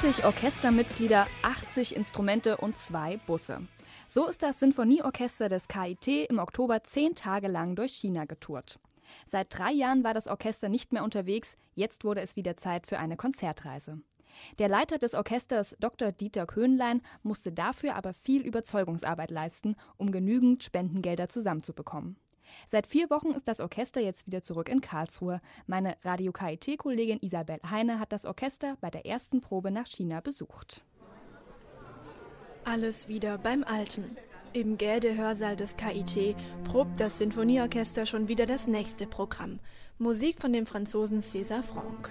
40 Orchestermitglieder, 80 Instrumente und zwei Busse. So ist das Sinfonieorchester des KIT im Oktober zehn Tage lang durch China getourt. Seit drei Jahren war das Orchester nicht mehr unterwegs, jetzt wurde es wieder Zeit für eine Konzertreise. Der Leiter des Orchesters, Dr. Dieter Köhnlein, musste dafür aber viel Überzeugungsarbeit leisten, um genügend Spendengelder zusammenzubekommen. Seit vier Wochen ist das Orchester jetzt wieder zurück in Karlsruhe. Meine Radio KIT-Kollegin Isabel Heine hat das Orchester bei der ersten Probe nach China besucht. Alles wieder beim Alten. Im Gäde-Hörsaal des KIT probt das Sinfonieorchester schon wieder das nächste Programm. Musik von dem Franzosen César Franck.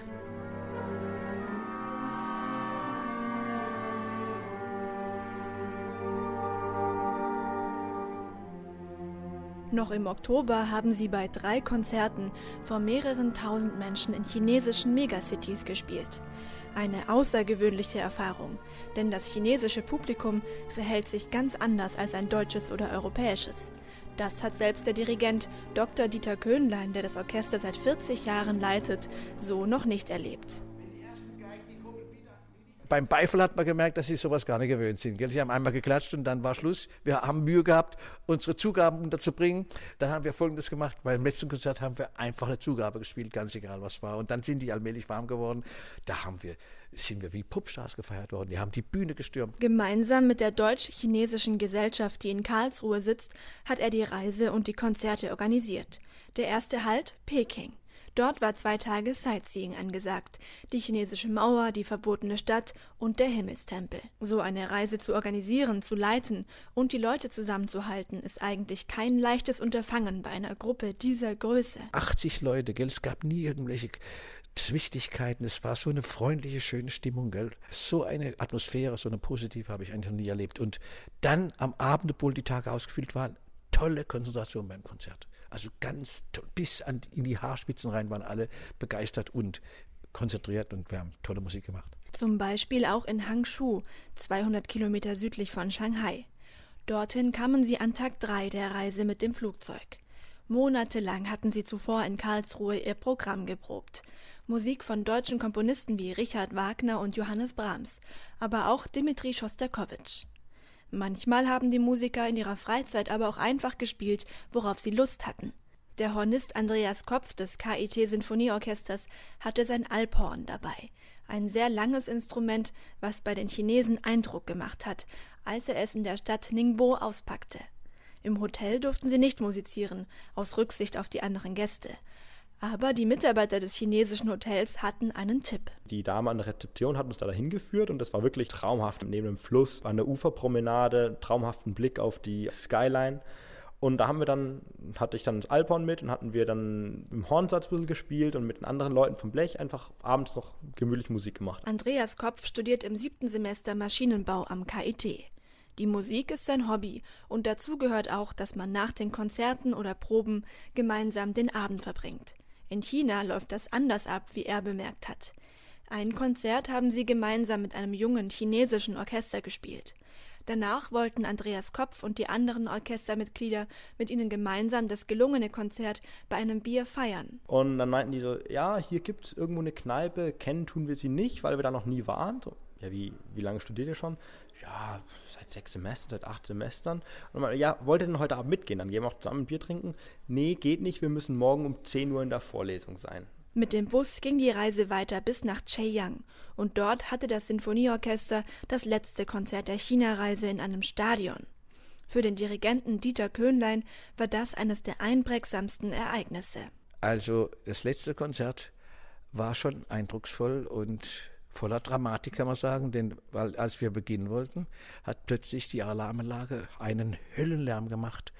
Noch im Oktober haben sie bei drei Konzerten vor mehreren tausend Menschen in chinesischen Megacities gespielt. Eine außergewöhnliche Erfahrung, denn das chinesische Publikum verhält sich ganz anders als ein deutsches oder europäisches. Das hat selbst der Dirigent Dr. Dieter Köhnlein, der das Orchester seit 40 Jahren leitet, so noch nicht erlebt beim Beifall hat man gemerkt, dass sie sowas gar nicht gewöhnt sind. Gell? Sie haben einmal geklatscht und dann war Schluss. Wir haben Mühe gehabt, unsere Zugaben unterzubringen. Dann haben wir Folgendes gemacht. Beim letzten Konzert haben wir einfach eine Zugabe gespielt, ganz egal was war. Und dann sind die allmählich warm geworden. Da haben wir, sind wir wie Popstars gefeiert worden. Die haben die Bühne gestürmt. Gemeinsam mit der deutsch-chinesischen Gesellschaft, die in Karlsruhe sitzt, hat er die Reise und die Konzerte organisiert. Der erste Halt Peking. Dort war zwei Tage Sightseeing angesagt. Die chinesische Mauer, die verbotene Stadt und der Himmelstempel. So eine Reise zu organisieren, zu leiten und die Leute zusammenzuhalten, ist eigentlich kein leichtes Unterfangen bei einer Gruppe dieser Größe. 80 Leute, gell? Es gab nie irgendwelche Zwichtigkeiten. Es war so eine freundliche, schöne Stimmung, gell? So eine Atmosphäre, so eine positive habe ich eigentlich noch nie erlebt. Und dann am Abend, obwohl die Tage ausgefüllt waren, tolle Konzentration beim Konzert. Also ganz bis an, in die Haarspitzen rein waren alle begeistert und konzentriert und wir haben tolle Musik gemacht. Zum Beispiel auch in Hangshu, 200 Kilometer südlich von Shanghai. Dorthin kamen sie an Tag 3 der Reise mit dem Flugzeug. Monatelang hatten sie zuvor in Karlsruhe ihr Programm geprobt. Musik von deutschen Komponisten wie Richard Wagner und Johannes Brahms, aber auch Dmitri Schostakowitsch. Manchmal haben die Musiker in ihrer Freizeit aber auch einfach gespielt, worauf sie Lust hatten. Der Hornist Andreas Kopf des KIT Sinfonieorchesters hatte sein Alphorn dabei, ein sehr langes Instrument, was bei den Chinesen Eindruck gemacht hat, als er es in der Stadt Ningbo auspackte. Im Hotel durften sie nicht musizieren, aus Rücksicht auf die anderen Gäste. Aber die Mitarbeiter des chinesischen Hotels hatten einen Tipp. Die Dame an der Rezeption hat uns da dahin geführt und das war wirklich traumhaft. Neben dem Fluss, an der Uferpromenade, traumhaften Blick auf die Skyline. Und da haben wir dann, hatte ich dann das Alphorn mit und hatten wir dann im Hornsatz ein bisschen gespielt und mit den anderen Leuten vom Blech einfach abends noch gemütlich Musik gemacht. Andreas Kopf studiert im siebten Semester Maschinenbau am KIT. Die Musik ist sein Hobby und dazu gehört auch, dass man nach den Konzerten oder Proben gemeinsam den Abend verbringt. In China läuft das anders ab, wie er bemerkt hat. Ein Konzert haben sie gemeinsam mit einem jungen chinesischen Orchester gespielt. Danach wollten Andreas Kopf und die anderen Orchestermitglieder mit ihnen gemeinsam das gelungene Konzert bei einem Bier feiern. Und dann meinten die so, ja, hier gibt es irgendwo eine Kneipe, kennen tun wir sie nicht, weil wir da noch nie waren. Ja, wie, wie lange studiert ihr schon? Ja, seit sechs Semestern, seit acht Semestern. Und man, ja, wollt ihr denn heute Abend mitgehen? Dann gehen wir auch zusammen ein Bier trinken. Nee, geht nicht, wir müssen morgen um 10 Uhr in der Vorlesung sein. Mit dem Bus ging die Reise weiter bis nach Cheyang und dort hatte das Sinfonieorchester das letzte Konzert der China-Reise in einem Stadion. Für den Dirigenten Dieter Köhnlein war das eines der einprägsamsten Ereignisse. Also das letzte Konzert war schon eindrucksvoll und voller Dramatik, kann man sagen, denn weil als wir beginnen wollten, hat plötzlich die Alarmanlage einen Höllenlärm gemacht,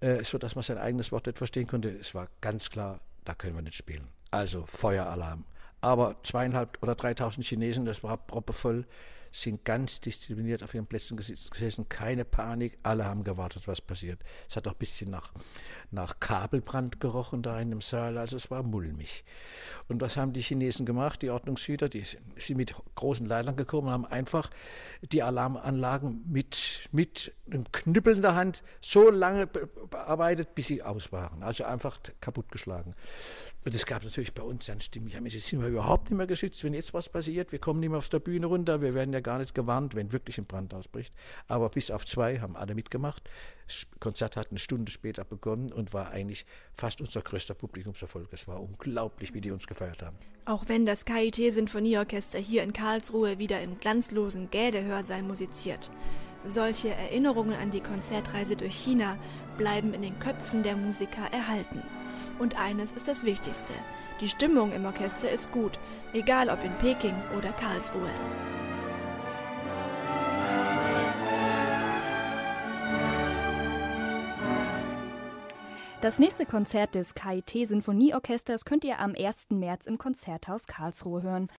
äh, so man sein eigenes Wort nicht verstehen konnte. Es war ganz klar, da können wir nicht spielen. Also Feueralarm. Aber zweieinhalb oder dreitausend Chinesen, das war proppevoll, sind ganz diszipliniert auf ihren Plätzen gesessen, keine Panik, alle haben gewartet, was passiert. Es hat auch ein bisschen nach, nach Kabelbrand gerochen da in dem Saal, also es war mulmig. Und was haben die Chinesen gemacht, die Ordnungshüter? Die sind mit großen Leitern gekommen und haben einfach die Alarmanlagen mit, mit einem Knüppel in der Hand so lange bearbeitet, bis sie aus waren. Also einfach kaputtgeschlagen. Und es gab natürlich bei uns dann stimmig, jetzt sind wir überhaupt nicht mehr geschützt, wenn jetzt was passiert. Wir kommen nicht mehr auf der Bühne runter, wir werden ja gar nicht gewarnt, wenn wirklich ein Brand ausbricht. Aber bis auf zwei haben alle mitgemacht. Das Konzert hat eine Stunde später begonnen und war eigentlich fast unser größter Publikumserfolg. Es war unglaublich, wie die uns gefeiert haben. Auch wenn das KIT-Sinfonieorchester hier in Karlsruhe wieder im glanzlosen Gäde-Hörsaal musiziert. Solche Erinnerungen an die Konzertreise durch China bleiben in den Köpfen der Musiker erhalten. Und eines ist das Wichtigste. Die Stimmung im Orchester ist gut, egal ob in Peking oder Karlsruhe. Das nächste Konzert des KIT Sinfonieorchesters könnt ihr am 1. März im Konzerthaus Karlsruhe hören.